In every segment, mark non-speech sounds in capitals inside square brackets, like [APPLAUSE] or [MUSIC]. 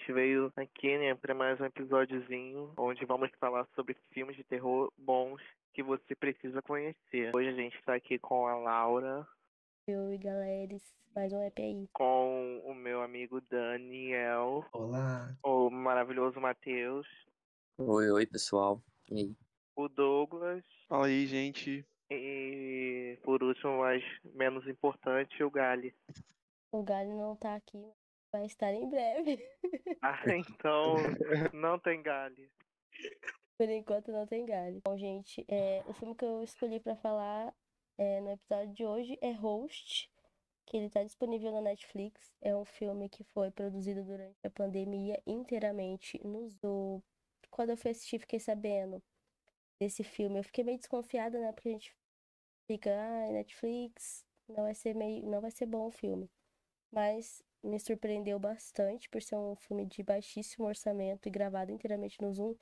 gente veio aqui, né, para mais um episódiozinho onde vamos falar sobre filmes de terror bons que você precisa conhecer. Hoje a gente está aqui com a Laura. Oi, galera, mais um EPI. Com o meu amigo Daniel. Olá. O maravilhoso Matheus. Oi, oi, pessoal. E aí? O Douglas. Fala aí, gente. E por último, mas menos importante, o Gali. O Gali não tá aqui, vai estar em breve. [LAUGHS] Ah, então não tem Gali. Por enquanto não tem Gali. Bom, gente, é, o filme que eu escolhi para falar é, no episódio de hoje é Host, que ele tá disponível na Netflix. É um filme que foi produzido durante a pandemia inteiramente no Zoo. Quando eu fui assistir, fiquei sabendo desse filme. Eu fiquei meio desconfiada, né? Porque a gente fica, ah, Netflix, não vai ser meio, não vai ser bom o filme. Mas me surpreendeu bastante por ser um filme de baixíssimo orçamento e gravado inteiramente no Zoom.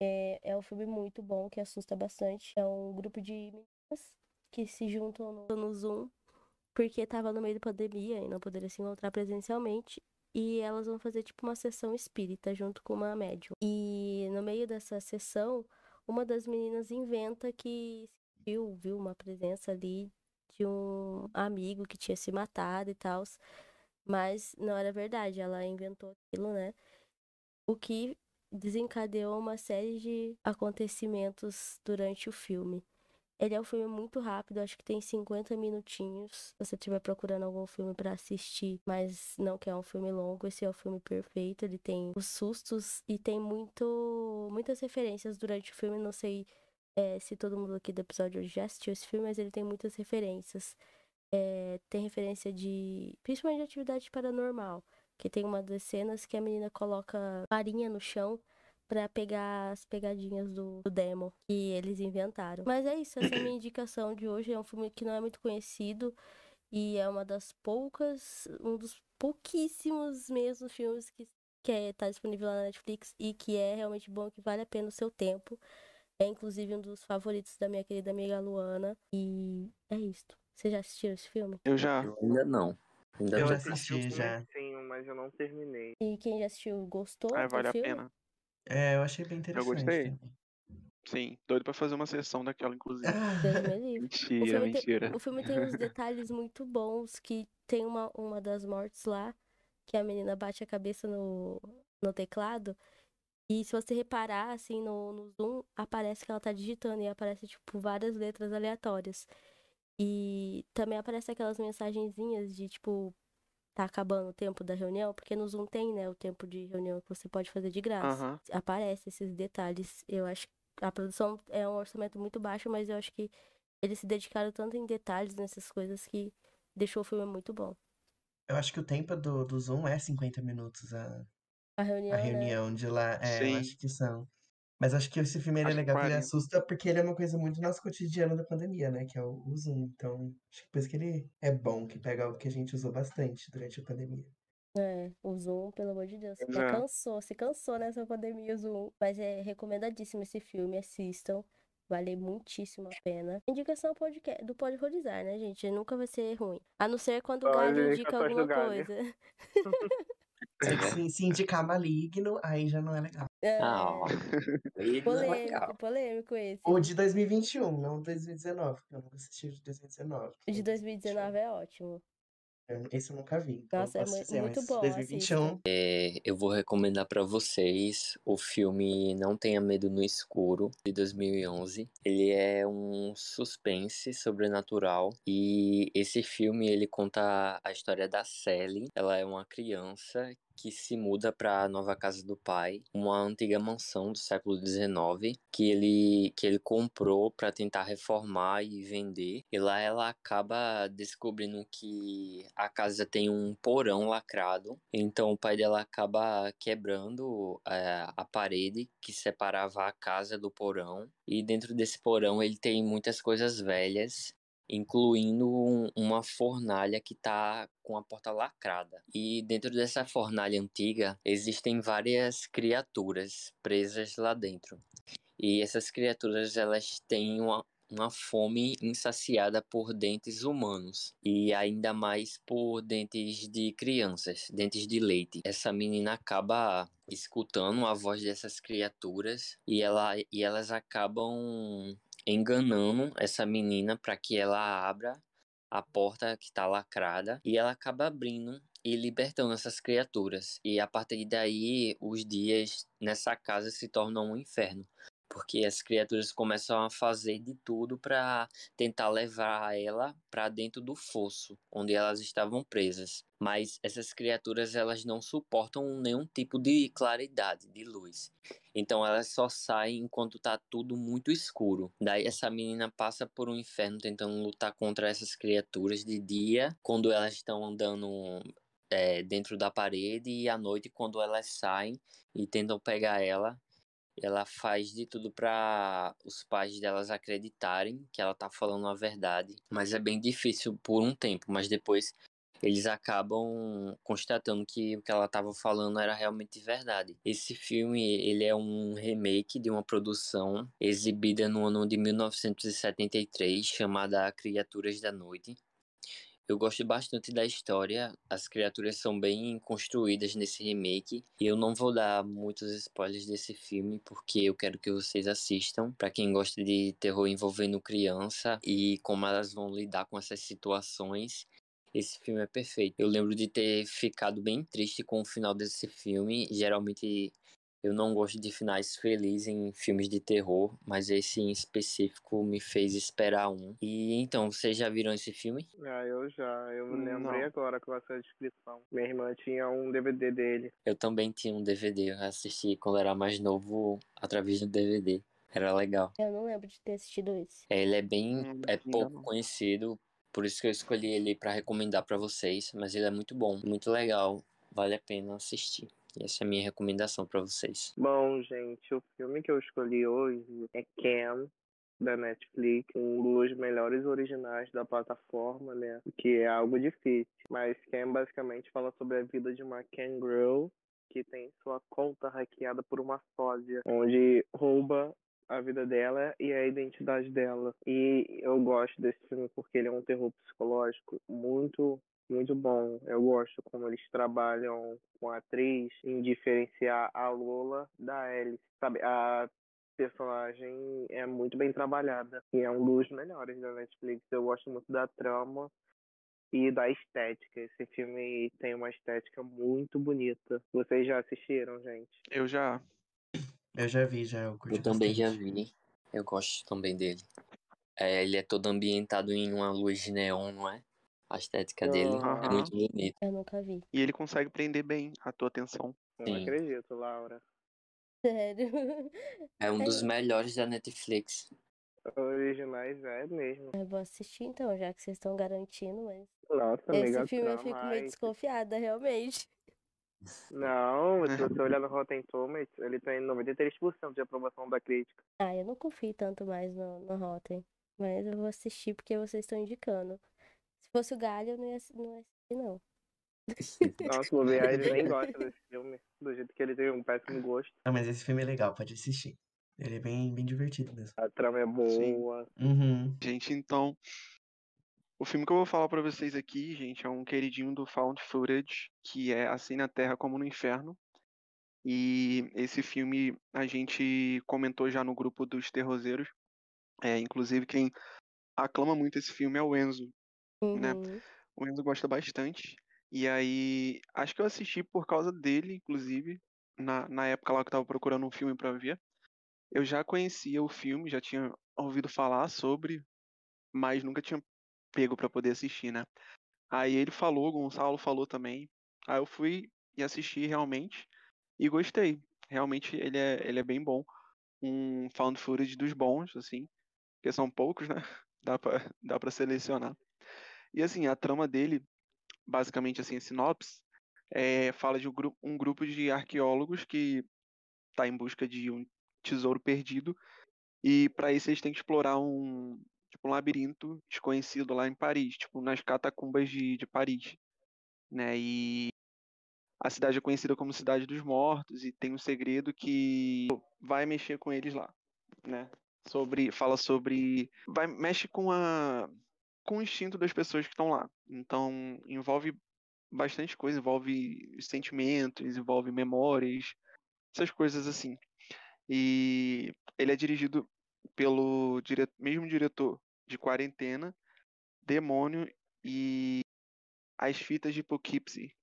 É, é um filme muito bom, que assusta bastante. É um grupo de meninas que se juntam no, no Zoom porque estava no meio da pandemia e não poderia se encontrar presencialmente. E elas vão fazer tipo uma sessão espírita junto com uma médium. E no meio dessa sessão, uma das meninas inventa que viu, viu uma presença ali de um amigo que tinha se matado e tal. Mas não era verdade, ela inventou aquilo, né? O que desencadeou uma série de acontecimentos durante o filme. Ele é um filme muito rápido, acho que tem 50 minutinhos. Se você estiver procurando algum filme para assistir, mas não quer um filme longo, esse é o filme perfeito. Ele tem os sustos e tem muito, muitas referências durante o filme. Não sei é, se todo mundo aqui do episódio já assistiu esse filme, mas ele tem muitas referências. É, tem referência de. principalmente de atividade paranormal. Que tem uma das cenas que a menina coloca farinha no chão para pegar as pegadinhas do, do demo que eles inventaram. Mas é isso, essa é a minha indicação de hoje. É um filme que não é muito conhecido e é uma das poucas, um dos pouquíssimos mesmo filmes que que é, tá disponível na Netflix e que é realmente bom, que vale a pena o seu tempo. É inclusive um dos favoritos da minha querida amiga Luana. E é isto. Você já assistiu esse filme? Eu já. Eu ainda não. Ainda Eu não. assisti já. Sim, mas eu não terminei. E quem já assistiu gostou Ah, do vale a filme? pena. É, eu achei bem interessante. gostei. também. Sim, doido pra fazer uma sessão daquela, inclusive. [LAUGHS] O Mentira, filme, mentira. tem, o filme tem uns [LAUGHS] detalhes muito bons, que tem uma, uma das mortes lá, que a menina bate a cabeça no, no teclado, e se você reparar, assim, no, no zoom, aparece que ela tá digitando, e aparece, tipo, várias letras aleatórias. E também aparece aquelas mensagenzinhas de, tipo, tá acabando o tempo da reunião, porque no Zoom tem, né, o tempo de reunião que você pode fazer de graça. Aham. Aparece esses detalhes. Eu acho que a produção é um orçamento muito baixo, mas eu acho que eles se dedicaram tanto em detalhes nessas coisas que deixou o filme muito bom. Eu acho que o tempo do, do Zoom é 50 minutos a, A reunião, a né? reunião de lá. É, eu Sim. acho que são. Mas acho que esse filme ele é Acho legal, que ele 40. assusta porque ele é uma coisa muito nosso cotidiano da pandemia, né? Que é o, o Zoom. Então, acho que por isso que ele é bom, que pega algo que a gente usou bastante durante a pandemia. É, o Zoom, pelo amor de Deus. Já cansou, se cansou nessa pandemia o Zoom. Mas é recomendadíssimo esse filme, assistam. Vale muitíssimo a pena. Indicação podcast, do Pode Horrorizar, né, gente? Nunca vai ser ruim. A não ser quando o Olha Galho aí, indica alguma Galho. coisa. [LAUGHS] Se, se indicar maligno, aí já não é legal. É, Ah, ó. Ele não é legal. polêmico, polêmico esse. O de 2021, não 2019, porque eu nunca assisti o de 2019. O de 2019 é ótimo. Esse eu nunca vi. Então Nossa, é dizer, muito bom, 2021, É, eu vou recomendar pra vocês o filme Não Tenha Medo no Escuro, de 2011. Ele é um suspense sobrenatural e esse filme ele conta a história da Sally. Ela é uma criança que se muda para a nova casa do pai, uma antiga mansão do século XIX que ele que ele comprou para tentar reformar e vender. E lá ela acaba descobrindo que a casa tem um porão lacrado. Então o pai dela acaba quebrando é, a parede que separava a casa do porão. E dentro desse porão ele tem muitas coisas velhas incluindo um- uma fornalha que tá com a porta lacrada. E dentro dessa fornalha antiga existem várias criaturas presas lá dentro. E essas criaturas elas têm uma, uma fome insaciada por dentes humanos e ainda mais por dentes de crianças, dentes de leite. Essa menina acaba escutando a voz dessas criaturas e, ela, e elas acabam enganando essa menina para que ela abra a porta que está lacrada e ela acaba abrindo e libertando essas criaturas. E a partir daí, os dias nessa casa se tornam um inferno porque as criaturas começam a fazer de tudo para tentar levar ela para dentro do fosso onde elas estavam presas. Mas essas criaturas elas não suportam nenhum tipo de claridade, de luz. Então elas só saem enquanto tá tudo muito escuro. Daí essa menina passa por um inferno tentando lutar contra essas criaturas de dia, quando elas estão andando é, dentro da parede e à noite quando elas saem e tentam pegar ela ela faz de tudo para os pais delas acreditarem que ela tá falando a verdade, mas é bem difícil por um tempo, mas depois eles acabam constatando que o que ela estava falando era realmente verdade. Esse filme ele é um remake de uma produção exibida no ano de 1973 chamada Criaturas da Noite, eu gosto bastante da história, as criaturas são bem construídas nesse remake e eu não vou dar muitos spoilers desse filme porque eu quero que vocês assistam. Para quem gosta de terror envolvendo criança e como elas vão lidar com essas situações, esse filme é perfeito. Eu lembro de ter ficado bem triste com o final desse filme. Geralmente eu não gosto de finais felizes em filmes de terror, mas esse em específico me fez esperar um. E então, vocês já viram esse filme? Ah, eu já. Eu me Não. lembrei agora com essa descrição. Minha irmã tinha um DVD dele. Eu também tinha um DVD, eu assisti quando era mais novo através do DVD. Era legal. Eu não lembro de ter assistido esse. É, Ele é bem Hum, é pouco não. conhecido, por isso que eu escolhi ele para recomendar para vocês, mas ele é muito bom, muito legal, vale a pena assistir. Essa é a minha recomendação para vocês. Bom, gente, o filme que eu escolhi hoje é Ken, da Netflix, um dos melhores originais da plataforma, né? Que é algo difícil. Mas Ken basicamente fala sobre a vida de uma Ken Girl que tem sua conta hackeada por uma sósia, onde rouba a vida dela e a identidade dela. E eu gosto desse filme porque ele é um terror psicológico muito muito bom. Eu gosto como eles trabalham com a atriz em diferenciar a Lola da Alice. Sabe, a personagem é muito bem trabalhada e é um dos melhores da Netflix. Eu gosto muito da trama e da estética. Esse filme tem uma estética muito bonita. Vocês já assistiram, gente? Eu já. Eu já vi, já. Eu, curti Eu também já vi, eu gosto também dele. É, ele é todo ambientado em uma luz de neon, não é? A estética dele é muito bonita. Eu nunca vi. E ele consegue prender bem a tua atenção. Não Sim. acredito, Laura. Sério. [LAUGHS] É um dos melhores da Netflix. Originais é mesmo. Eu vou assistir então, já que vocês estão garantindo, mas. Nossa, Esse filme eu fico meio desconfiada, realmente. Não, se você olhar no Rotten Tomatoes, ele tem 93% de aprovação da crítica. Ah, eu não confio tanto mais no, no Rotten. Mas eu vou assistir porque vocês estão indicando. Se fosse o Galho, eu não ia, não ia assistir, não. [LAUGHS] Nossa, o ele nem gosta desse filme, do jeito que ele tem um péssimo gosto. Não, mas esse filme é legal, pode assistir. Ele é bem, bem divertido mesmo. A trama é boa. Uhum. Gente, então. O filme que eu vou falar pra vocês aqui, gente, é um queridinho do Found Footage, que é Assim na Terra como no Inferno. E esse filme a gente comentou já no grupo dos terroseiros. É, inclusive, quem aclama muito esse filme é o Enzo. Né? Uhum. O Enzo gosta bastante. E aí, acho que eu assisti por causa dele, inclusive, na, na época lá que eu tava procurando um filme pra ver. Eu já conhecia o filme, já tinha ouvido falar sobre, mas nunca tinha pego pra poder assistir, né? Aí ele falou, Gonçalo falou também. Aí eu fui e assisti realmente e gostei. Realmente ele é, ele é bem bom. Um found footage dos bons, assim, porque são poucos, né? [LAUGHS] Dá pra, dá pra selecionar. E assim, a trama dele, basicamente assim, a sinopse, é, fala de um, gru um grupo de arqueólogos que está em busca de um tesouro perdido e para isso eles têm que explorar um, um labirinto desconhecido lá em Paris, tipo nas catacumbas de, de Paris, né? E a cidade é conhecida como Cidade dos Mortos e tem um segredo que vai mexer com eles lá, né? sobre fala sobre vai mexe com a com o instinto das pessoas que estão lá. Então envolve bastante coisa, envolve sentimentos, envolve memórias, essas coisas assim. E ele é dirigido pelo dire... mesmo diretor de Quarentena, Demônio e As Fitas de Poughkeepsie,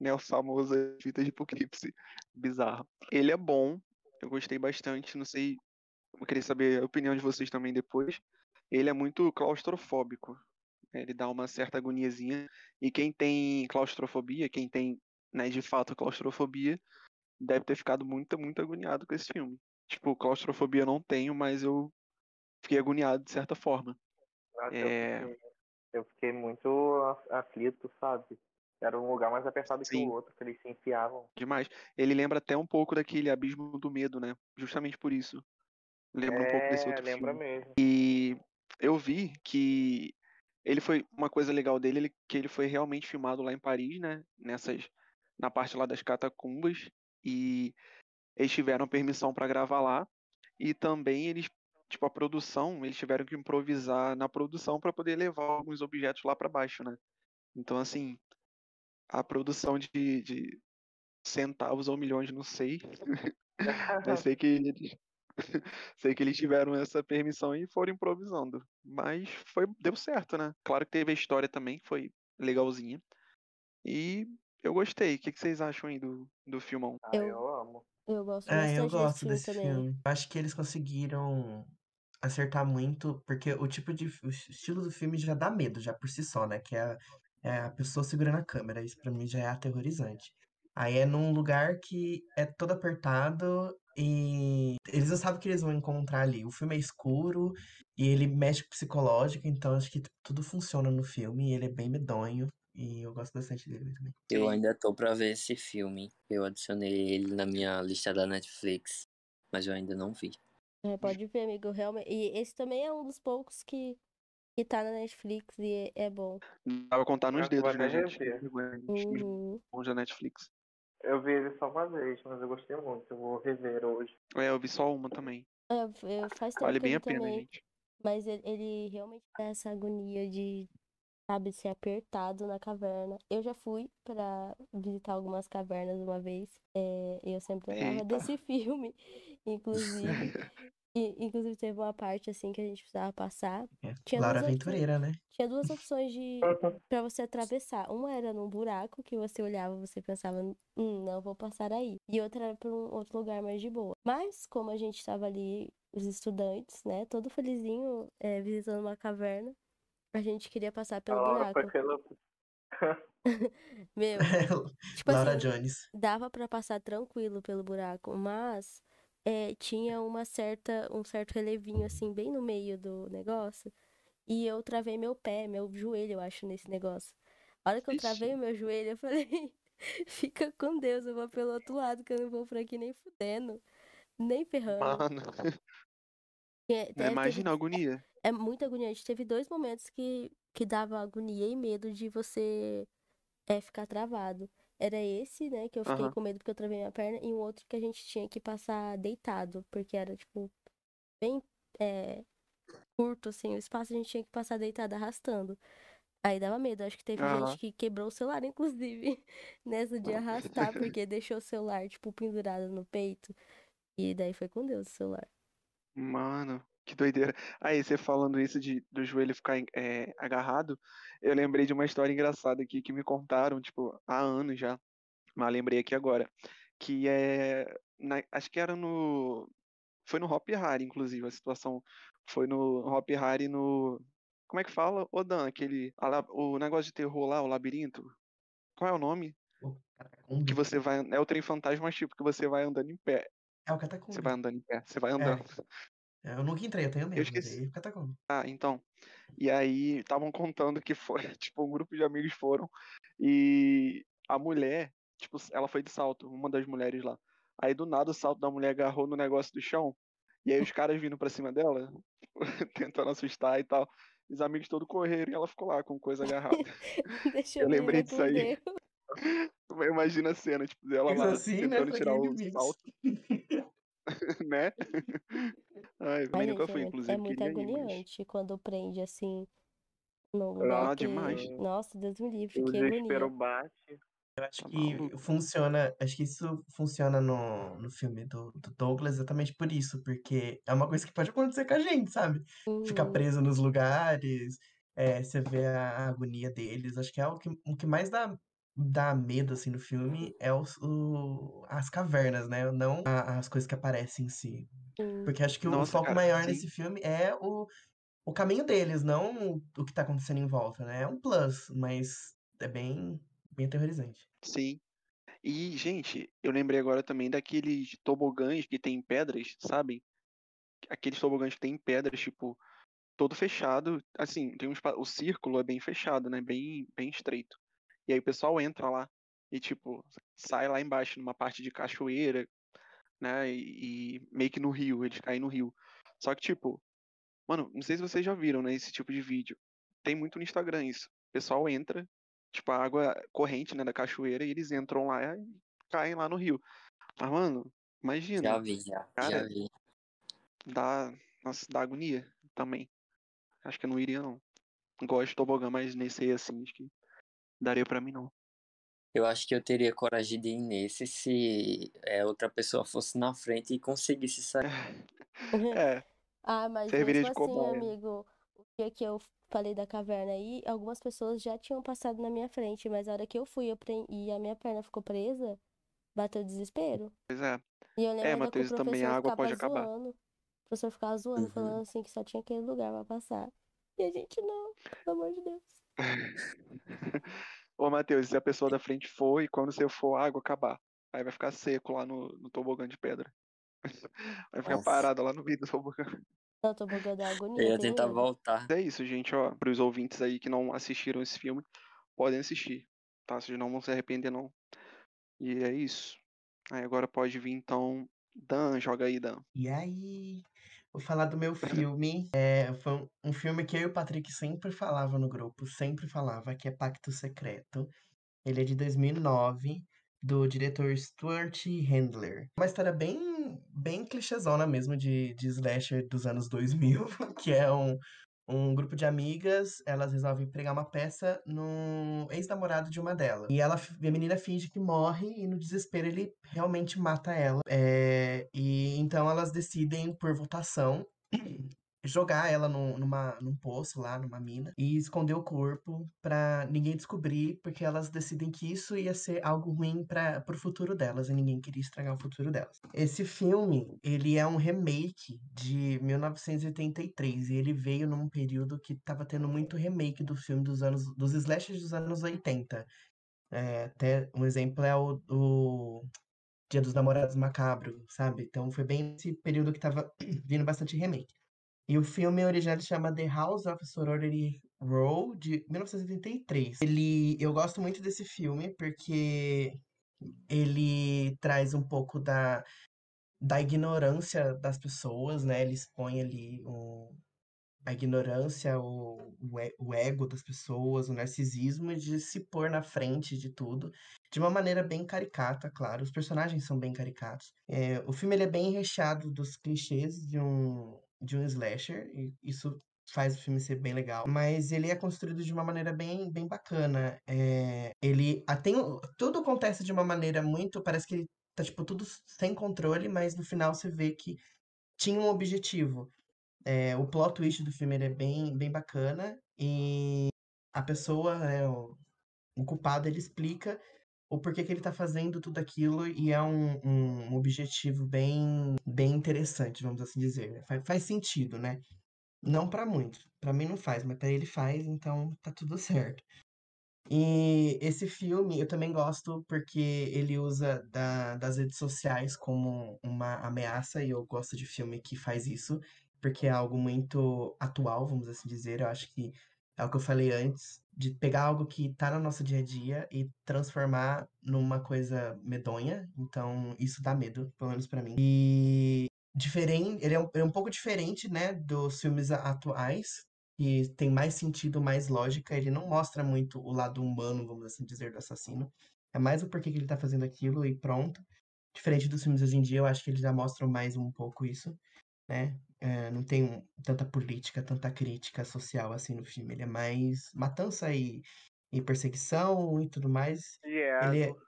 né, o famoso As Fitas de Poughkeepsie, bizarro. Ele é bom, eu gostei bastante, não sei, eu queria saber a opinião de vocês também depois. Ele é muito claustrofóbico, né, ele dá uma certa agoniazinha, e quem tem claustrofobia, quem tem, né, de fato claustrofobia, deve ter ficado muito, muito agoniado com esse filme. Tipo, claustrofobia eu não tenho, mas eu fiquei agoniado de certa forma. Nossa, É. eu, fiquei, eu fiquei muito aflito, sabe? Era um lugar mais apertado que Sim. o outro, que eles se enfiavam. Demais. Ele lembra até um pouco daquele Abismo do Medo, né? Justamente por isso. Lembra um pouco desse É, outro lembra filme. mesmo. E eu vi que ele foi uma coisa legal dele, ele, que ele foi realmente filmado lá em Paris, né? Nessas na parte lá das catacumbas e eles tiveram permissão para gravar lá e também eles tipo a produção, eles tiveram que improvisar na produção para poder levar alguns objetos lá para baixo, né? Então assim, a produção de, de centavos ou milhões, não sei, [LAUGHS] mas sei que eles [LAUGHS] sei que eles tiveram essa permissão e foram improvisando. Mas foi deu certo, né? Claro que teve a história também, que foi legalzinha. E eu gostei. O que, que vocês acham aí do, do filmão? Ah, Eu- eu amo. Eu gosto É, eu gosto desse filme filme. Acho que eles conseguiram acertar muito, porque o tipo de. O estilo do filme já dá medo, já por si só, né? Que é a, é a pessoa segurando a câmera. Isso pra mim já é aterrorizante. Aí é num lugar que é todo apertado e eles não sabem o que eles vão encontrar ali. O filme é escuro e ele mexe com o psicológico, então acho que tudo funciona no filme e ele é bem medonho. E eu gosto bastante dele também. Eu ainda tô pra ver esse filme. Eu adicionei ele na minha lista da Netflix, mas eu ainda não vi. É, pode ver, amigo, realmente. E esse também é um dos poucos que, que tá na Netflix e é, é bom. Dá pra contar nos Eu dedos, né, gente? Uhum. bons da Netflix. Eu vi ele só uma vez, mas eu gostei muito. Eu vou rever hoje. É, eu vi só uma também. É, faz tempo Vale bem a pena, também. gente. Mas ele, ele realmente dá essa agonia de, sabe, ser apertado na caverna. Eu já fui pra visitar algumas cavernas uma vez. É, eu sempre lembrava desse [LAUGHS] filme, inclusive. [LAUGHS] E, inclusive teve uma parte assim que a gente precisava passar. É. Tinha Laura duas opções. Aventureira, né? Tinha duas opções de para você atravessar. Uma era num buraco que você olhava, você pensava, hum, não vou passar aí. E outra era para um outro lugar mais de boa. Mas como a gente estava ali, os estudantes, né, todo felizinho, é, visitando uma caverna, a gente queria passar pelo Laura buraco. aquela. [LAUGHS] Meu, [LAUGHS] tipo Laura assim, Jones. dava para passar tranquilo pelo buraco, mas é, tinha uma certa, um certo relevinho assim bem no meio do negócio. E eu travei meu pé, meu joelho, eu acho, nesse negócio. A hora que eu travei o meu joelho, eu falei, [LAUGHS] fica com Deus, eu vou pelo outro lado, que eu não vou por aqui nem fudendo, nem ferrando. Mano, É, teve- imagina a agonia. é muito agoniante. Teve dois momentos que, que dava agonia e medo de você é, ficar travado. Era esse, né, que eu fiquei Aham. com medo porque eu travei minha perna, e um outro que a gente tinha que passar deitado, porque era, tipo, bem é, curto, assim, o espaço a gente tinha que passar deitado arrastando. Aí dava medo. Acho que teve Aham. gente que quebrou o celular, inclusive, [LAUGHS] nessa de arrastar, porque deixou o celular, tipo, pendurado no peito. E daí foi com Deus o celular. Mano, que doideira. Aí, você falando isso de do joelho ficar é, agarrado, eu lembrei de uma história engraçada aqui que me contaram, tipo, há anos já. Mas lembrei aqui agora. Que é. na- acho que era no. Foi no Hop Hari, inclusive, a situação. Foi no Hop Hari no. Como é que fala? Ô Dan, aquele. a o negócio de terror lá, o labirinto. Qual é o nome? O Catacumbi. Que você vai. É o trem fantasma, tipo, que você vai andando em pé. É o Você Catacumbi. vai andando em pé. Você vai andando. É, Eu nunca entrei, eu tenho medo, mas esqueci. é o Catacumbi. Ah, então. E aí estavam contando que foi, [LAUGHS] tipo, um grupo de amigos foram e a mulher, tipo, ela foi de salto, uma das mulheres lá. Aí do nada o salto da mulher agarrou no negócio do chão. E aí os caras vindo pra cima dela, [LAUGHS] tentando assustar e tal. Os amigos todos correram e ela ficou lá com coisa agarrada. [LAUGHS] Deixa Eu eu lembrei disso aí. Deus. Imagina a cena, tipo, dela Mas lá assim, né? tentando Com tirar o salto, [LAUGHS] né? Ai, também nunca fui, é, é inclusive muito ir, mas. agoniante quando prende assim lugar Ah, demais. que. Nossa, Deus me livre, que agonia. bate. Eu acho que funciona, acho que isso funciona no, no filme do, do Douglas exatamente por isso, porque é uma coisa que pode acontecer com a gente, sabe? Ficar Uhum. preso nos lugares, é, você vê a, a agonia deles, acho que é o que, o que mais dá, dá medo, assim, no filme é os, o, as cavernas, né? Não a- as coisas que aparecem em si. Sim. Porque acho que o, o Nossa, foco cara, maior sim. nesse filme é o, o caminho deles, não o, o que tá acontecendo em volta, né? É um plus, mas é bem, bem aterrorizante. Sim. E, gente, eu lembrei agora também daqueles tobogãs que tem pedras, sabem? Aqueles tobogãs que tem pedras, tipo, todo fechado. Assim, tem um o círculo é bem fechado, né? Bem, bem estreito. E aí o pessoal entra lá e, tipo, sai lá embaixo, numa parte de cachoeira, né? E, e meio que no rio, eles caem no rio. Só que, tipo, mano, não sei se vocês já viram, né? Esse tipo de vídeo. Tem muito no Instagram isso. O pessoal entra, tipo, a água corrente, né, da cachoeira, e eles entram lá e caem lá no rio. Mas, mano, Já imagina, vi, já. Já cara, vi. dá, nossa, dá agonia também. Acho que eu não iria, não. Gosto de tobogã, mas nesse aí, assim, acho que daria pra mim, não. Eu acho que eu teria coragem de ir nesse se é, outra pessoa fosse na frente e conseguisse sair. [LAUGHS] É, Ah, mas serviria mesmo assim, cobaia. amigo, o dia que eu falei da caverna aí, algumas pessoas já tinham passado na minha frente, mas a hora que eu fui eu pre- e a minha perna ficou presa, bateu desespero. Pois é. E eu lembro É, ainda que o Matheus, também a água pode acabar. zoando. O professor ficava zoando, Uhum. falando assim que só tinha aquele lugar pra passar. E a gente não, pelo amor de Deus. Ô, Matheus, se a pessoa da frente for e quando você for, a água acabar. Aí vai ficar seco lá no, no tobogã de pedra. [LAUGHS] Vai ficar Nossa. parado lá no meio do tobogã. Não, tô bugando a Eu agonia, ia eu tenho tentar medo. voltar. É isso, gente, ó. Para os ouvintes aí que não assistiram esse filme, podem assistir, tá? Vocês não vão se arrepender, não. E é isso. Aí agora pode vir, então. Dan, joga aí, Dan. E aí, vou falar do meu filme. É, foi um, um filme que eu e o Patrick sempre falava no grupo, sempre falava, que é Pacto Secreto. Ele é de 2009, do diretor Stuart Handler. Uma história bem, bem clichêzona mesmo de, de slasher dos anos 2000, [LAUGHS] que é um, um grupo de amigas, elas resolvem pregar uma peça no ex-namorado de uma delas. E ela, a menina finge que morre e no desespero ele realmente mata ela. É, e então elas decidem, por votação, [CLEARS THROAT] jogar ela num, numa, num poço lá, numa mina, e esconder o corpo pra ninguém descobrir, porque elas decidem que isso ia ser algo ruim para pro futuro delas, e ninguém queria estragar o futuro delas. Esse filme, ele é um remake de 1983, e ele veio num período que tava tendo muito remake do filme dos anos, dos slashers dos anos 80. É, até um exemplo é o, o Dia dos Namorados Macabro, sabe? Então foi bem esse período que tava [CLEARS THROAT] vindo bastante remake. E o filme original chama The House of Sorority Row, de 1983. Ele, eu gosto muito desse filme porque ele traz um pouco da, da ignorância das pessoas, né? Ele expõe ali o, a ignorância, o, o ego das pessoas, o narcisismo de se pôr na frente de tudo, de uma maneira bem caricata, claro. Os personagens são bem caricatos. É, o filme ele é bem recheado dos clichês de um, de um slasher, e isso faz o filme ser bem legal, mas ele é construído de uma maneira bem, bem bacana. É, ele tem, tudo acontece de uma maneira muito, parece que tá tipo tudo sem controle, mas no final você vê que tinha um objetivo. É, o plot twist do filme ele é bem, bem bacana e a pessoa, né, o, o culpado, ele explica o porquê que ele tá fazendo tudo aquilo e é um, um objetivo bem, bem interessante, vamos assim dizer. Faz, faz sentido, né? Não pra muitos, pra mim não faz, mas pra ele faz, então tá tudo certo. E esse filme eu também gosto porque ele usa da- das redes sociais como uma ameaça, e eu gosto de filme que faz isso, porque é algo muito atual, vamos assim dizer. Eu acho que é o que eu falei antes, de pegar algo que tá no nosso dia a dia e transformar numa coisa medonha. Então, isso dá medo, pelo menos pra mim. E diferente, ele é um, é um pouco diferente, né, dos filmes atuais que tem mais sentido, mais lógica. Ele não mostra muito o lado humano, vamos assim dizer, do assassino. É mais o porquê que ele tá fazendo aquilo e pronto. Diferente dos filmes hoje em dia, eu acho que eles já mostram mais um pouco isso. Né? É, não tem tanta política, tanta crítica social assim no filme. Ele é mais matança e, e perseguição e tudo mais. E Ele é. ego.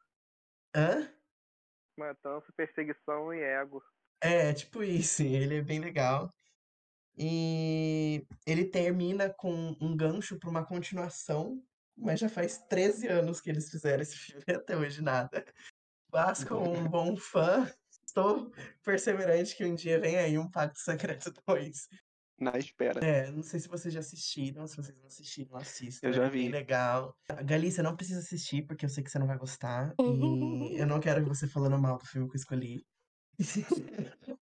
Hã? Matança, perseguição e ego. É, tipo isso, [LAUGHS] ele é bem legal. E ele termina com um gancho para uma continuação, mas já faz 13 anos que eles fizeram esse [LAUGHS] filme até hoje nada. Mas como um bom fã, estou perseverante que um dia vem aí um Pacto Secreto [LAUGHS] 2. Na espera. É, não sei se vocês já assistiram, se vocês não assistiram, assistam. Eu já é vi. legal. Galícia, não precisa assistir, porque eu sei que você não vai gostar. E [LAUGHS] eu não quero você falando mal do filme que eu escolhi. [LAUGHS]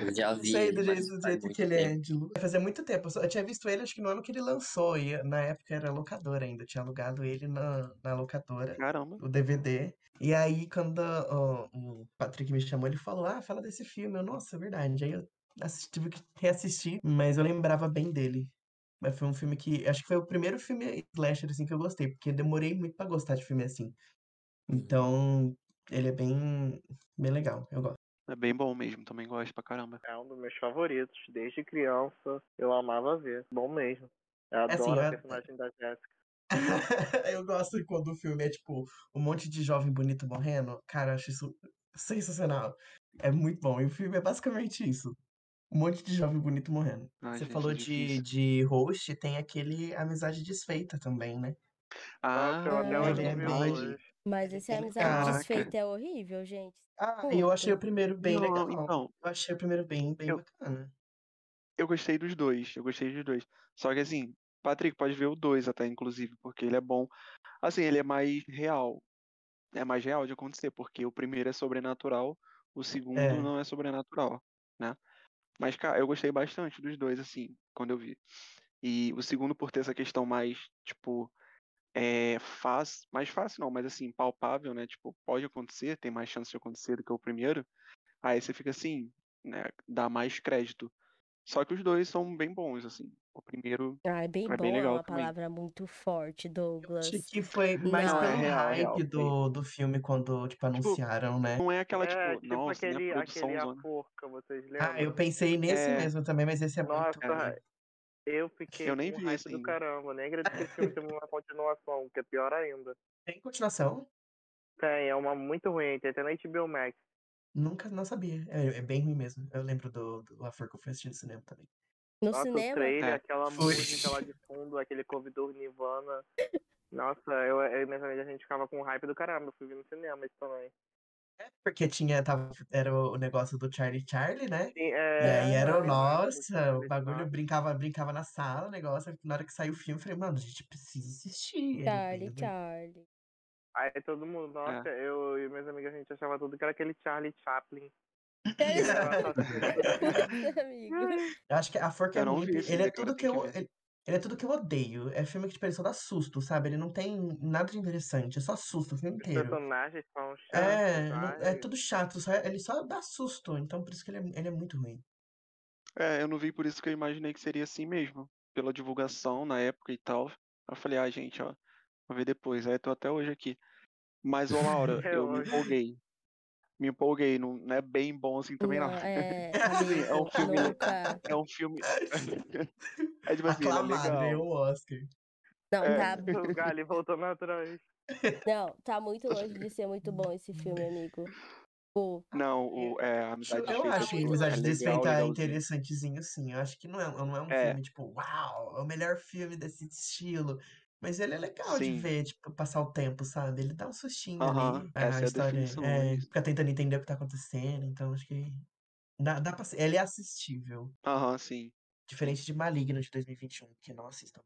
Eu já vi sei, do jeito, do jeito muito que ele é tempo. de luz. Fazia muito tempo. Eu, tinha visto ele, acho que no ano que ele lançou. E na época era locadora ainda. Eu tinha alugado ele na, na locadora, Caramba. o DVD. E aí, quando ó, o Patrick me chamou, ele falou: Ah, fala desse filme. Eu, nossa, é verdade. Aí eu assisti, tive que reassistir, mas eu lembrava bem dele. Mas foi um filme que. Acho que foi o primeiro filme slasher assim, que eu gostei, porque eu demorei muito pra gostar de filme assim. Então, ele é bem, bem legal. Eu gosto. É bem bom mesmo, também gosto pra caramba. É um dos meus favoritos. Desde criança, eu amava ver. Bom mesmo. Eu É assim, adoro eu- a personagem da Jéssica. [LAUGHS] Eu gosto quando o filme é tipo um monte de jovem bonito morrendo. Cara, eu acho isso sensacional. É muito bom. E o filme é basicamente isso. Um monte de jovem bonito morrendo. Ai, Você gente, falou é de, de host, tem aquele Amizade Desfeita também, né? Nossa, eu até Ah, ele é vi bem- hoje. Mas esse amizade legal. desfeita é horrível, gente. Ah, eu achei o Puta. primeiro bem Não, legal. então, Eu achei o primeiro bem, bem Eu- bacana. eu gostei dos dois. Eu gostei dos dois. Só que assim, Patrick, pode ver o dois até, inclusive, porque ele é bom. Assim, ele é mais real. É mais real de acontecer, porque o primeiro é sobrenatural, o segundo É. não é sobrenatural, né? Mas, cara, eu gostei bastante dos dois, assim, quando eu vi. E o segundo, por ter essa questão mais, tipo, é fácil, mais fácil não, mas assim, palpável, né? Tipo, pode acontecer, tem mais chance de acontecer do que o primeiro. Aí você fica assim, né? Dá mais crédito. Só que os dois são bem bons, assim. O primeiro Ah, é bem É bom, bem é legal uma também. palavra muito forte, Douglas. achei que foi mais Não, é pelo real, é real, hype do, do filme quando, tipo, anunciaram, né? não é aquela, É, tipo, tipo nossa, né? aquele, Produção aquele A. Porca, vocês lembram? Ah, eu pensei nesse É. mesmo também, mas esse é muito Nossa, ruim. Eu fiquei Eu nem com vi hype esse do ainda. caramba. Nem acredito que esse filme teve uma continuação, que é pior ainda. Tem continuação? Tem, é uma muito ruim, tem até na HBO Max. Nunca, não sabia. É, é bem ruim mesmo. Eu lembro do, do A Flor que eu fui assistir no cinema também. No Nossa, o cinema, trailer, É. aquela Foi. música lá de fundo, aquele cover do Nirvana. Nossa, eu, eu e minha família, a gente ficava com hype do caramba. Eu fui ver no cinema isso também. Porque tinha, tava, era o negócio do Charlie Charlie, né? Sim, E é, aí era, o é, nossa, o é, bagulho brincava, brincava na sala, o negócio. Na hora que saiu o filme, eu falei, mano, a gente precisa assistir. Ele é Charlie, bem- Charlie. Aí todo mundo, nossa, eu e meus amigos, a gente achava tudo que era aquele Charlie Chaplin. [LAUGHS] Amigo. Eu acho que a Forca é muito. Ele é tudo que eu. Ele, ele é tudo que eu odeio. É filme que tipo, ele só dá susto, sabe? Ele não tem nada de interessante, é só susto o filme Os inteiro. personagens são chatos. É, não- é ai. tudo chato, só, ele só dá susto, então por isso que ele é, ele é muito ruim. É, eu não vi por isso que eu imaginei que seria assim mesmo. Pela divulgação na época e tal. Eu falei, ah, gente, ó, vou ver depois. Aí tô até hoje aqui. Mas, ô Laura, [LAUGHS] É eu me hoje. empolguei. Me empolguei, não, não é bem bom assim também não. Não, é, [LAUGHS] Assim, é um amigo, filme-. É um filme. [LAUGHS] é tipo assim, é Aclamado, ganhou o Oscar. Não, É. tá, O Gali voltando atrás. [LAUGHS] não, tá muito longe de ser muito bom esse filme, amigo. Pô, Não, o, é, a Amizade Eu Desfeita acho muito que Amizade é legal, Desfeita é interessantezinho, sim. Eu acho que não é, não é um É. filme, tipo, uau, é o melhor filme desse estilo. Mas ele é legal de Sim. ver, tipo, passar o tempo, sabe? Ele dá um sustinho Aham, ali. essa é a história definição, é, é fica tentando entender o que tá acontecendo, então acho que dá, dá pra, ele é assistível. Aham, sim. Diferente de Maligno de 2021, que não assistam.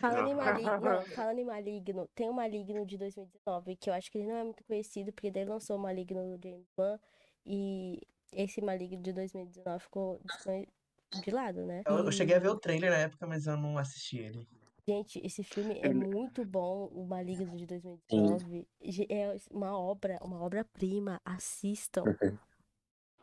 falando em [LAUGHS] maligno, não, falando em maligno, tem o maligno de 2019, que eu acho que ele não é muito conhecido, porque daí lançou o maligno do James Wan, e esse maligno de 2019 ficou de lado, né? Eu, eu cheguei a ver o trailer na época, mas eu não assisti ele. Gente, esse filme é muito bom, o Maligno de 2019. Ge- É uma obra, uma obra-prima. Assistam.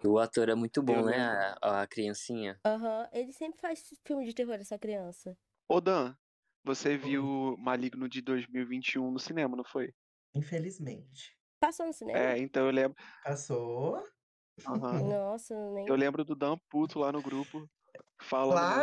E o ator é muito bom, né? A, a criancinha. Aham, ele sempre faz filme de terror, essa criança. Ô Dan, você viu Maligno de 2021 no cinema, não foi? Infelizmente. Passou no cinema? É, então eu lembro. Passou. Aham. [LAUGHS] Nossa, nem. Eu lembro do Dan puto lá no grupo,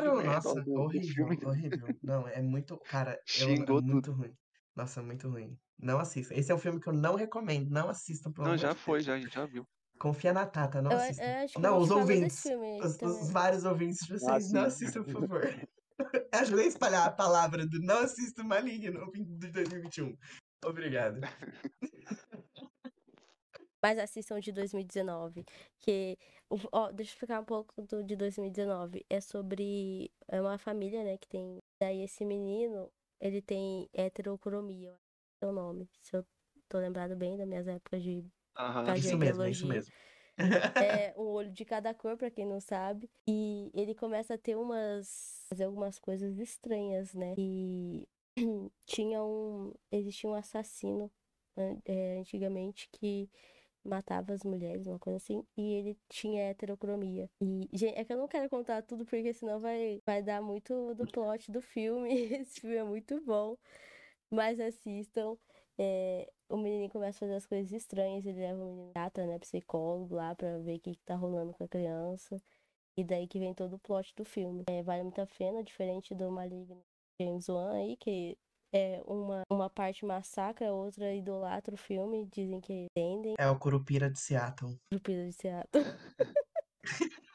de Claro, merda nossa, do, horrível, horrível. Não, é muito, cara, eu, é Xingou muito tudo. ruim. Nossa, muito ruim. Não assista. Esse é um filme que eu não recomendo. Não assistam, pelo Não, já foi, já, a gente já viu. Confia na Tata, não Eu, assistam. eu acho que Não, os ouvintes, filme os, os também. vários ouvintes, vocês não Assistam. por favor. [LAUGHS] Ajudei a espalhar a palavra do não assista o Maligno de 2021. Obrigado. [LAUGHS] Mas assistam de 2019. Que. Ó, deixa eu explicar um pouco do de 2019. É sobre. É uma família, né? Que tem. Daí esse menino, ele tem heterocromia. eu acho que É o nome. Se eu tô lembrado bem das minhas épocas de Aham. Faz Isso mesmo, é isso mesmo. É um olho de cada cor, pra quem não sabe. E ele começa a ter umas. fazer algumas coisas estranhas, né? E [CLEARS THROAT] tinha um. Existia um assassino é, antigamente que matava as mulheres, uma coisa assim. E ele tinha heterocromia. E, gente, é que eu não quero contar tudo, porque senão vai, vai dar muito do plot do filme. [LAUGHS] Esse filme é muito bom. Mas assistam. É, o menino começa a fazer as coisas estranhas, ele leva o menino gata, né, psicólogo lá pra ver o que, que tá rolando com a criança. E daí que vem todo o plot do filme. É, vale muito a pena, diferente do Maligno James Wan aí, que é uma, uma parte massacra, a outra idolatra o filme, dizem que entendem. É o Curupira de Seattle. Estúpido de Seattle. [LAUGHS]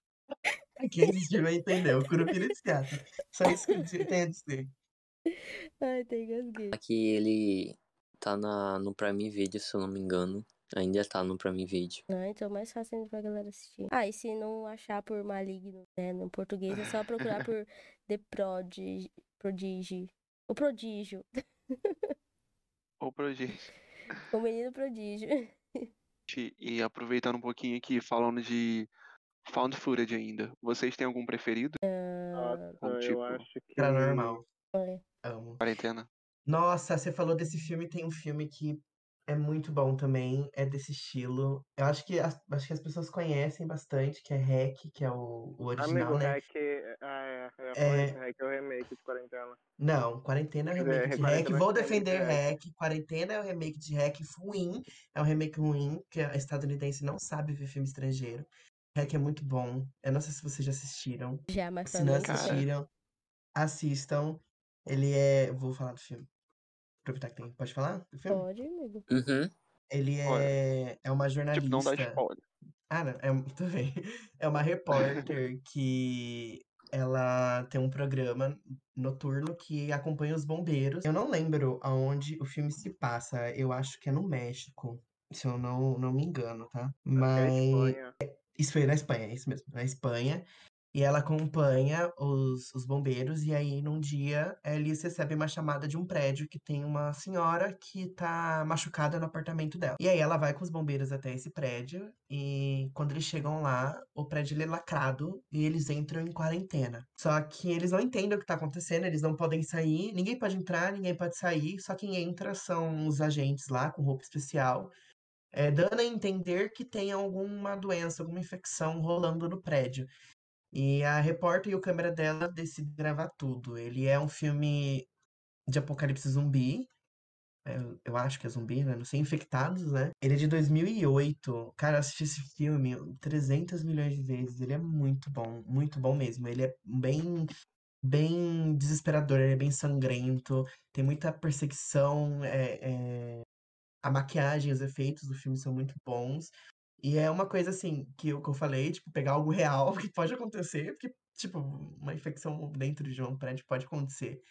Quem assistiu vai entender, o Curupira de Seattle. Só isso que eu tenho a dizer. Ai, tem gasguei. Aqui ele tá na, no Prime Video, se eu não me engano. Ainda tá no Prime Video. Ah, então é mais fácil ainda pra galera assistir. Ah, e se não achar por Maligno, né, no português, é só procurar por [LAUGHS] The Prodigy. Prodigy. O Prodígio. Pra gente. O Menino Prodígio. E aproveitando um pouquinho aqui, falando de found footage ainda. Vocês têm algum preferido? Ah, Nossa, eu tipo, acho que. Paranormal. olha. Amo. Quarentena? Nossa, você falou desse filme, tem um filme que é muito bom também, é desse estilo. Eu acho que as, acho que as pessoas conhecem bastante, que é Hack, que é o, o original, Amigo, né? Hack. Ah, é. Ia É. falar isso, Hack é o remake de quarentena. Não, Quarentena é o É, remake de Hack. Vou é de defender Hack. Quarentena é o remake de Hack. Ruim é um remake ruim, que a estadunidense não sabe ver filme estrangeiro. Hack é muito bom. Eu não sei se vocês já assistiram. Já, mas Se não assistiram, assistam. Ele é. Vou falar do filme. Aproveitar que tem. Pode falar do filme? pode, amigo. Uhum. Ele é, é uma Tipo, não dá jornalista. spoiler. Ah, não, é, [LAUGHS] tô bem. É uma repórter [LAUGHS] que ela tem um programa noturno que acompanha os bombeiros. Eu não lembro aonde o filme se passa. Eu acho que é no México, se eu não, não me engano, tá? É Mas Espanha. isso foi na Espanha, é isso mesmo, na Espanha. E ela acompanha os, os bombeiros, e aí num dia eles recebem uma chamada de um prédio que tem uma senhora que tá machucada no apartamento dela. E aí ela vai com os bombeiros até esse prédio, e quando eles chegam lá, o prédio é lacrado e eles entram em quarentena. Só que eles não entendem o que tá acontecendo, eles não podem sair, ninguém pode entrar, ninguém pode sair, só quem entra são os agentes lá com roupa especial. É, dando a entender que tem alguma doença, alguma infecção rolando no prédio. E a repórter e o câmera dela decidem gravar tudo. Ele é um filme de apocalipse zumbi. é, Eu acho que é zumbi, né? Não sei, infectados, né? Ele é de 2008. Cara, eu assisti esse filme 300 milhões de vezes. Ele é muito bom, muito bom mesmo. Ele é bem, bem desesperador, ele é bem sangrento. Tem muita perseguição. é- é, A maquiagem, os efeitos do filme são muito bons. E é uma coisa assim, que eu, que eu falei, tipo, pegar algo real [LAUGHS] que pode acontecer, porque, tipo, uma infecção dentro de um prédio pode acontecer.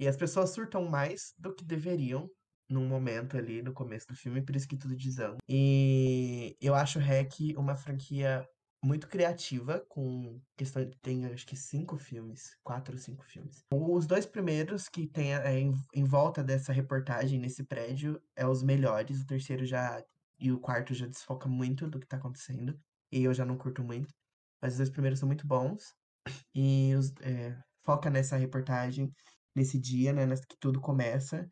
E as pessoas surtam mais do que deveriam num momento ali no começo do filme, por isso que tudo desanda. E eu acho Hack uma franquia muito criativa, com questão de tem acho que cinco filmes, quatro ou cinco filmes. Os dois primeiros que tem é, em, em volta dessa reportagem nesse prédio é os melhores, o terceiro já e o quarto já desfoca muito do que tá acontecendo. E eu já não curto muito. Mas os dois primeiros são muito bons. E os, é, foca nessa reportagem, nesse dia, né? que tudo começa.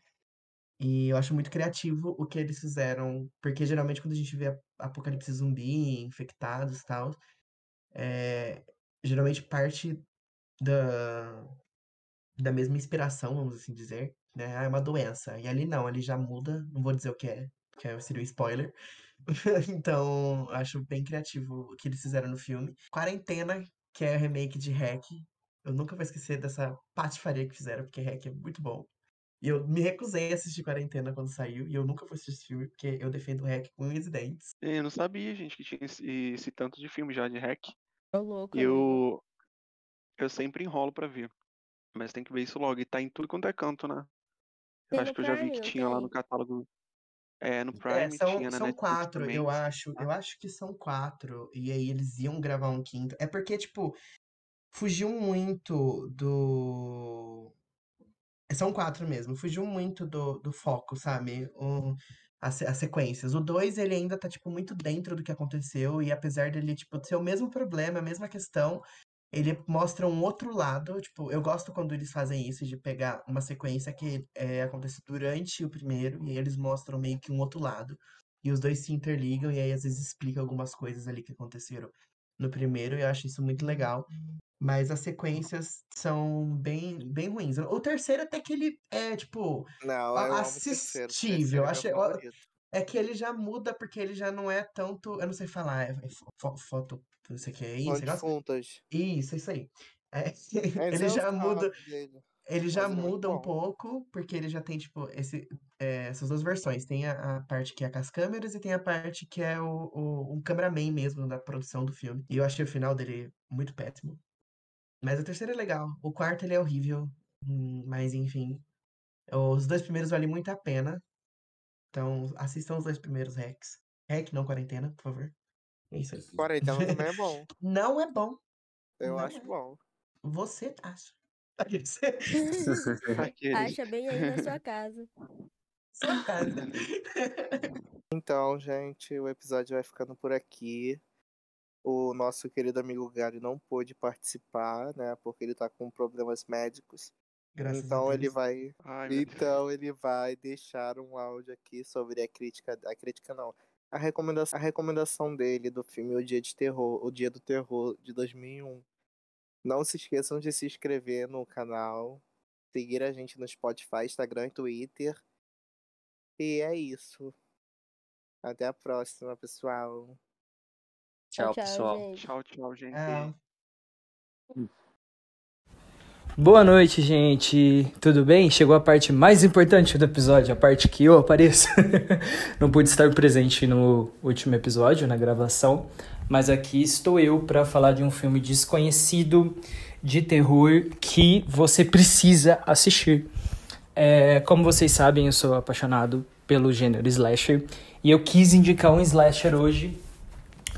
E eu acho muito criativo o que eles fizeram. Porque geralmente quando a gente vê apocalipse zumbi, infectados e tal, é, geralmente parte da, da mesma inspiração, vamos assim dizer. Né? Ah, é uma doença. E ali não, ali já muda. Não vou dizer o que é, que é- seria um spoiler. [LAUGHS] então, acho bem criativo o que eles fizeram no filme. Quarentena, que é o remake de Hack. Eu nunca vou esquecer dessa patifaria que fizeram, porque Hack é muito bom. E eu me recusei a assistir Quarentena quando saiu, e eu nunca vou assistir esse filme, porque eu defendo Hack com unhas e dentes. Eu não sabia, gente, que tinha esse, esse tanto de filme já de hack. Ô, louco. Eu, eu sempre enrolo pra ver. Mas tem que ver isso logo. E tá em tudo quanto é canto, né? Tem Eu acho que eu já vi que tinha lá no catálogo. É, no É, Prime, são, tinha na são Netflix quatro, também. eu acho. Eu acho que são quatro. E aí eles iam gravar um quinto. É porque, tipo, fugiu muito do. São quatro mesmo. Fugiu muito do, do foco, sabe? O, as, as sequências. O dois, ele ainda tá, tipo, muito dentro do que aconteceu. E apesar dele, tipo, ser o mesmo problema, a mesma questão, ele mostra um outro lado. Tipo, eu gosto quando eles fazem isso, de pegar uma sequência que é, acontece durante o primeiro, e aí eles mostram meio que um outro lado. E os dois se interligam, e aí às vezes explica algumas coisas ali que aconteceram no primeiro, e eu acho isso muito legal. Mas as sequências são bem, bem ruins. O terceiro até que ele é, tipo, Não, terceiro. Assistível. terceiro é Acho, favorito. é que ele já muda porque ele já não é tanto. Eu não sei falar, é, é fo- fo- foto. Não sei o que é isso, negócio? funtas. Isso, isso aí. É, [LAUGHS] ele já muda. dele. Ele já Mas é muda um bom. pouco, porque ele já tem, tipo, esse, é, essas duas versões. Tem a, a parte que é com as câmeras e tem a parte que é o, o, um cameraman mesmo da produção do filme. E eu achei o final dele muito péssimo. Mas o terceiro é legal. O quarto ele é horrível. Hum, Mas enfim. Os dois primeiros valem muito a pena. Então assistam os dois primeiros hacks. Hack, não quarentena, por favor. É isso aí. Quarentena também é bom. [LAUGHS] Não é bom. Eu Não acho é. bom. Você acha. [LAUGHS] [LAUGHS] Acha bem aí na sua casa. Sua casa. Então, gente, o episódio vai ficando por aqui. O nosso querido amigo Gary não pôde participar, né? Porque ele tá com problemas médicos. Graças a então ele Deus. vai. Ai. Então ele vai deixar um áudio aqui sobre a crítica. A crítica não. A recomendação, a recomendação dele do filme O Dia de Terror, O Dia do Terror de 2001. Não se esqueçam de se inscrever no canal, seguir a gente no Spotify, Instagram e Twitter. E é isso. Até a próxima, pessoal. Tchau, pessoal. gente. Tchau, tchau, gente. É, Boa noite, gente. Tudo bem? Chegou a parte mais importante do episódio, a parte que eu apareço. [LAUGHS] Não pude estar presente no último episódio, na gravação, mas aqui estou eu para falar de um filme desconhecido de terror que você precisa assistir. É, como vocês sabem, eu sou apaixonado pelo gênero slasher e eu quis indicar um slasher hoje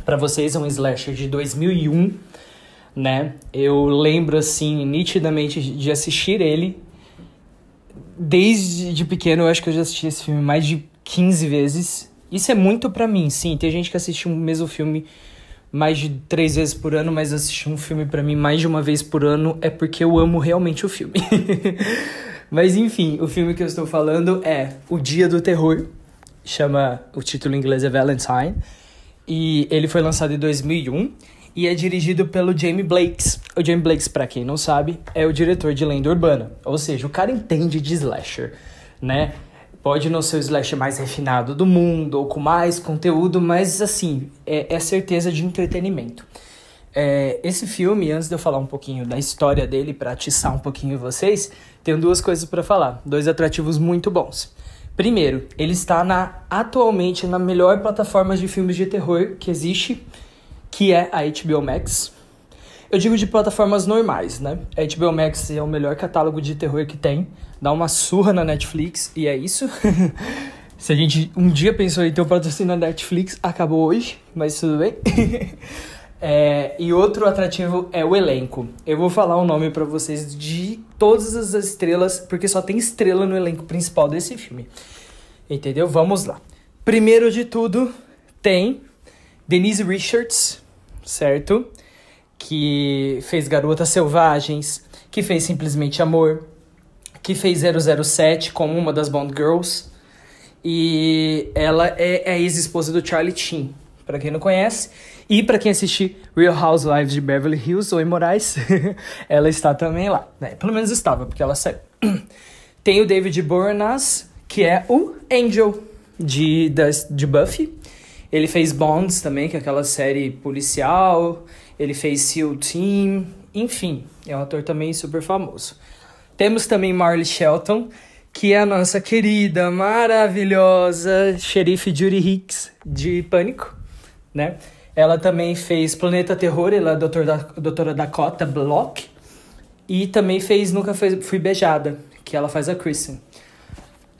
para vocês, um slasher de 2001 né? Eu lembro assim nitidamente de assistir ele. Desde de pequeno, eu acho que eu já assisti esse filme mais de 15 vezes. Isso é muito pra mim, sim. Tem gente que assiste o mesmo filme mais de três vezes por ano, mas assistir um filme pra mim mais de uma vez por ano é porque eu amo realmente o filme. [LAUGHS] mas enfim, o filme que eu estou falando é O Dia do Terror. Chama, o título em inglês é Valentine. E ele foi lançado em 2001 e é dirigido pelo Jamie Blakes. O Jamie Blakes, pra quem não sabe, é o diretor de Lenda Urbana. Ou seja, o cara entende de slasher, né? Pode não ser o slasher mais refinado do mundo ou com mais conteúdo, mas assim, é, é certeza de entretenimento. É, esse filme, antes de eu falar um pouquinho da história dele, pra atiçar um pouquinho vocês, tenho duas coisas pra falar, dois atrativos muito bons. Primeiro, ele está na, atualmente na melhor plataforma de filmes de terror que existe, que é a HBO Max. Eu digo de plataformas normais, né? A HBO Max é o melhor catálogo de terror que tem. Dá uma surra na Netflix e é isso. [LAUGHS] Se a gente um dia pensou em ter um patrocínio na Netflix, acabou hoje, mas tudo bem. [LAUGHS] É, e outro atrativo é o elenco. Eu vou falar o nome pra vocês de todas as estrelas, porque só tem estrela no elenco principal desse filme. Entendeu? Vamos lá. Primeiro de tudo, tem Denise Richards, certo? Que fez Garotas Selvagens, que fez Simplesmente Amor, que fez 007 como uma das Bond Girls. E ela é a ex-esposa do Charlie Sheen, pra quem não conhece. E pra quem assistir Real Housewives de Beverly Hills, Oi Moraes, [LAUGHS] ela está também lá. Né? Pelo menos estava, porque ela saiu. Tem o David Boreanaz, que é o Angel de, das, de Buffy. Ele fez Bonds também, que é aquela série policial. Ele fez SEAL Team. Enfim, é um ator também super famoso. Temos também Marley Shelton, que é a nossa querida, maravilhosa xerife Judy Hicks de Pânico, né? Ela também fez Planeta Terror, ela é a doutora, doutora Dakota Block. E também fez Nunca Fui Beijada, que ela faz a Kristen.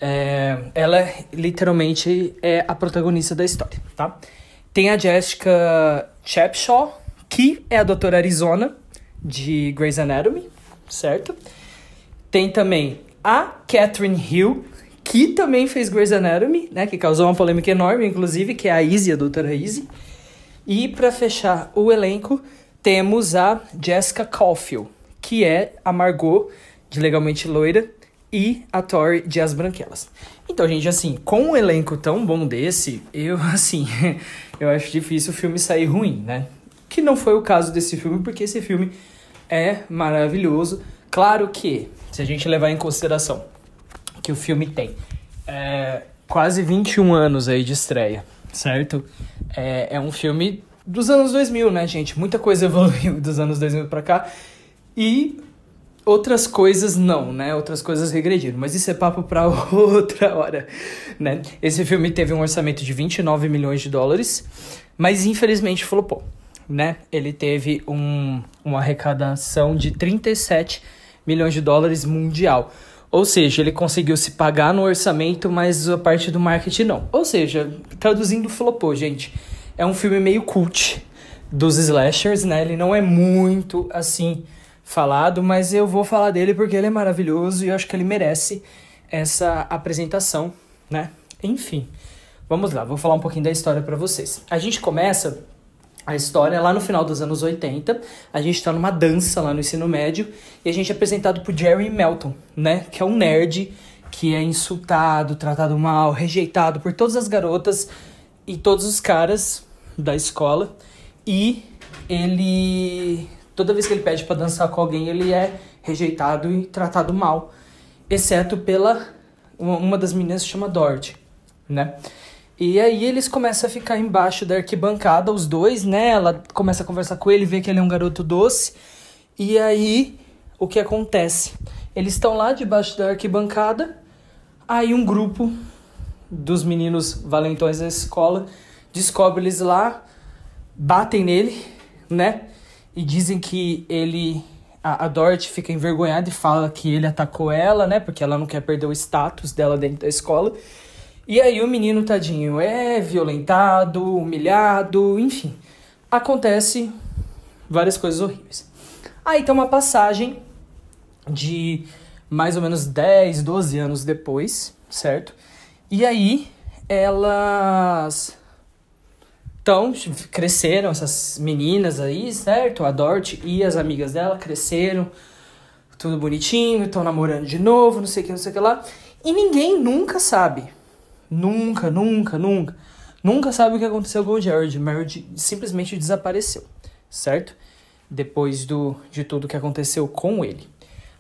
É, ela literalmente é a protagonista da história, tá? Tem a Jessica Chapshaw, que é a doutora Arizona, de Grey's Anatomy, certo? Tem também a Catherine Hill, que também fez Grey's Anatomy, né? Que causou uma polêmica enorme, inclusive, que é a Izzy, a doutora Izzy. E para fechar o elenco, temos a Jessica Caulfield, que é a Margot, de Legalmente Loira, e a Tori de As Branquelas. Então, gente, assim, com um elenco tão bom desse, eu, [LAUGHS] assim, eu acho difícil o filme sair ruim, né? Que não foi o caso desse filme, porque esse filme é maravilhoso. Claro que, se a gente levar em consideração que o filme tem é, quase 21 anos aí de estreia, certo? É, é um filme dos anos 2000, né, gente? Muita coisa [LAUGHS] evoluiu dos anos 2000 pra cá. E outras coisas não, né? Outras coisas regrediram. Mas isso é papo pra [LAUGHS] outra hora, né? Esse filme teve um orçamento de 29 milhões de dólares, mas infelizmente flopou, né? Ele teve um, uma arrecadação de 37 milhões de dólares mundial. Ou seja, ele conseguiu se pagar no orçamento, mas a parte do marketing não. Ou seja, traduzindo, flopou, gente. É um filme meio cult dos slashers, né? Ele não é muito assim falado, mas eu vou falar dele porque ele é maravilhoso e eu acho que ele merece essa apresentação, né? Enfim, vamos lá, vou falar um pouquinho da história para vocês. A gente começa a história lá no final dos anos 80, a gente tá numa dança lá no ensino médio e a gente é apresentado por Jerry Melton, né? Que é um nerd que é insultado, tratado mal, rejeitado por todas as garotas e todos os caras da escola e ele toda vez que ele pede para dançar com alguém, ele é rejeitado e tratado mal, exceto pela uma das meninas se chama Dorothy, né? E aí eles começam a ficar embaixo da arquibancada, os dois, né? Ela começa a conversar com ele, vê que ele é um garoto doce. E aí, o que acontece? Eles estão lá debaixo da arquibancada, aí um grupo dos meninos valentões da escola descobre eles lá, batem nele, né? E dizem que ele a, a Dorothy fica envergonhada e fala que ele atacou ela, né? Porque ela não quer perder o status dela dentro da escola. E aí o menino tadinho é violentado, humilhado, enfim. Acontece várias coisas horríveis. Aí tem uma passagem de mais ou menos 10, 12 anos depois, certo? E aí elas então, cresceram essas meninas aí, certo? A Dorothy e as amigas dela cresceram, tudo bonitinho, estão namorando de novo, não sei o que, não sei o que lá. E ninguém nunca sabe. Nunca, nunca, nunca. Nunca sabe o que aconteceu com o Jared. Jared simplesmente desapareceu, certo? Depois do, de tudo que aconteceu com ele.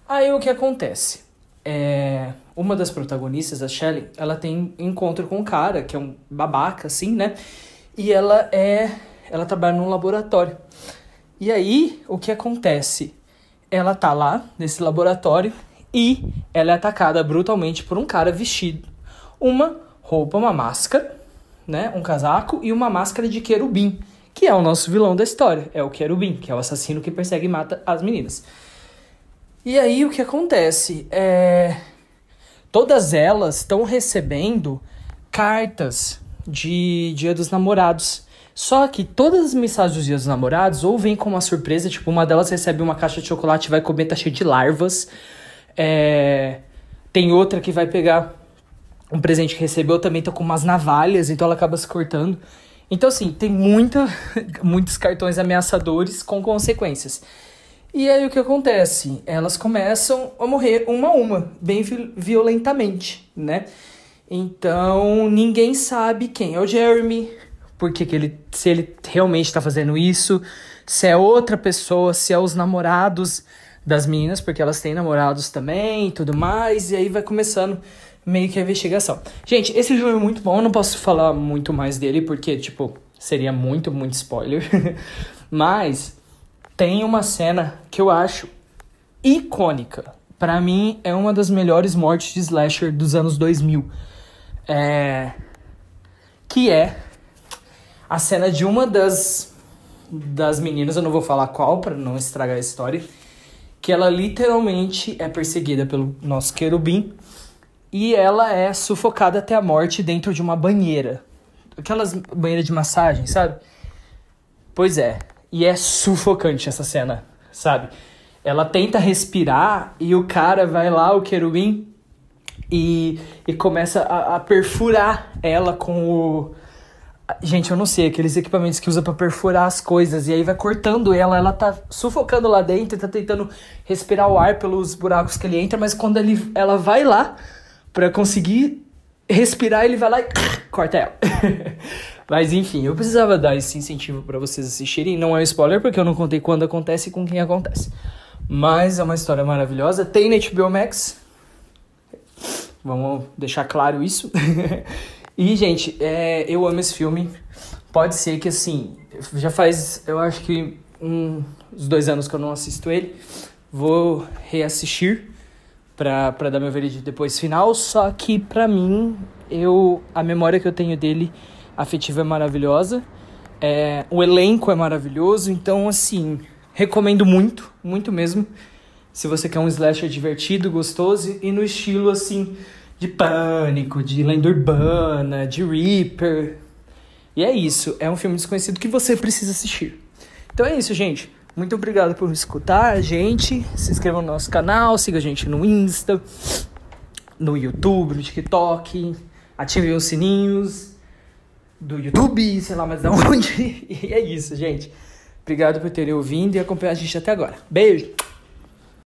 Aí o que acontece? É, uma das protagonistas, a Shelley, ela tem encontro com um cara que é um babaca, assim, né? E ela é ela trabalha num laboratório. E aí, o que acontece? Ela tá lá nesse laboratório e ela é atacada brutalmente por um cara vestido uma roupa, uma máscara, né, um casaco e uma máscara de querubim, que é o nosso vilão da história, é o querubim, que é o assassino que persegue e mata as meninas. E aí o que acontece? É todas elas estão recebendo cartas de Dia dos Namorados. Só que todas as mensagens dos Dias dos Namorados ou vem com uma surpresa, tipo, uma delas recebe uma caixa de chocolate e vai comer, tá cheio de larvas. É... Tem outra que vai pegar um presente que recebeu, também tá com umas navalhas, então ela acaba se cortando. Então, assim, tem muita, [LAUGHS] muitos cartões ameaçadores com consequências. E aí o que acontece? Elas começam a morrer uma a uma, bem violentamente, né? Então, ninguém sabe quem é o Jeremy, porque que ele, se ele realmente está fazendo isso, se é outra pessoa, se é os namorados das meninas, porque elas têm namorados também e tudo mais, e aí vai começando meio que a investigação. Gente, esse filme é muito bom, eu não posso falar muito mais dele, porque, tipo, seria muito, muito spoiler. [LAUGHS] Mas tem uma cena que eu acho icônica. Para mim, é uma das melhores mortes de slasher dos anos 2000. É... Que é a cena de uma das, das meninas, eu não vou falar qual para não estragar a história, que ela literalmente é perseguida pelo nosso querubim e ela é sufocada até a morte dentro de uma banheira. Aquelas banheiras de massagem, sabe? Pois é. E é sufocante essa cena, sabe? Ela tenta respirar e o cara vai lá, o querubim, e, e começa a, a perfurar ela com o. Gente, eu não sei, aqueles equipamentos que usa para perfurar as coisas. E aí vai cortando ela, ela tá sufocando lá dentro, tá tentando respirar o ar pelos buracos que ele entra, mas quando ele, ela vai lá para conseguir respirar, ele vai lá e [COUGHS] corta ela. [LAUGHS] Mas enfim, eu precisava dar esse incentivo para vocês assistirem. Não é um spoiler porque eu não contei quando acontece e com quem acontece. Mas é uma história maravilhosa. Tem na HBO Max. Vamos deixar claro isso. [LAUGHS] e, gente, é, eu amo esse filme. Pode ser que, assim, já faz, eu acho que um, uns dois anos que eu não assisto ele. Vou reassistir pra, pra dar meu veredito depois final. Só que, pra mim, eu a memória que eu tenho dele afetiva é maravilhosa. É, o elenco é maravilhoso, então assim, recomendo muito, muito mesmo. Se você quer um slasher divertido, gostoso e no estilo assim de pânico, de lenda urbana, de Reaper. E é isso, é um filme desconhecido que você precisa assistir. Então é isso, gente. Muito obrigado por escutar a gente. Se inscreva no nosso canal, siga a gente no Insta, no YouTube, no TikTok, ative os sininhos do YouTube, sei lá mais de [LAUGHS] onde. E é isso, gente. Obrigado por terem ouvido e acompanhado a gente até agora. Beijo!